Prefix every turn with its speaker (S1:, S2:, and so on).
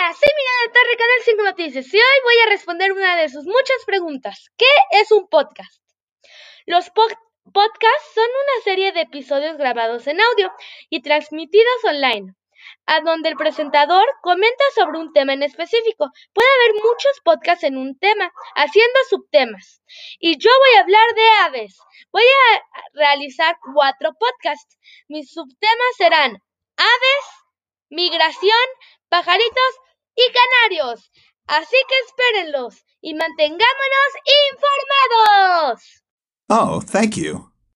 S1: Hola, soy Miranda de Torre, Canal 5 Noticias, y hoy voy a responder una de sus muchas preguntas. ¿Qué es un podcast? Los podcasts son una serie de episodios grabados en audio y transmitidos online, a donde el presentador comenta sobre un tema en específico. Puede haber muchos podcasts en un tema, haciendo subtemas. Y yo voy a hablar de aves. Voy a realizar cuatro podcasts. Mis subtemas serán aves, migración, pajaritos y canarios. Así que espérenlos y mantengámonos informados.
S2: Oh, thank you.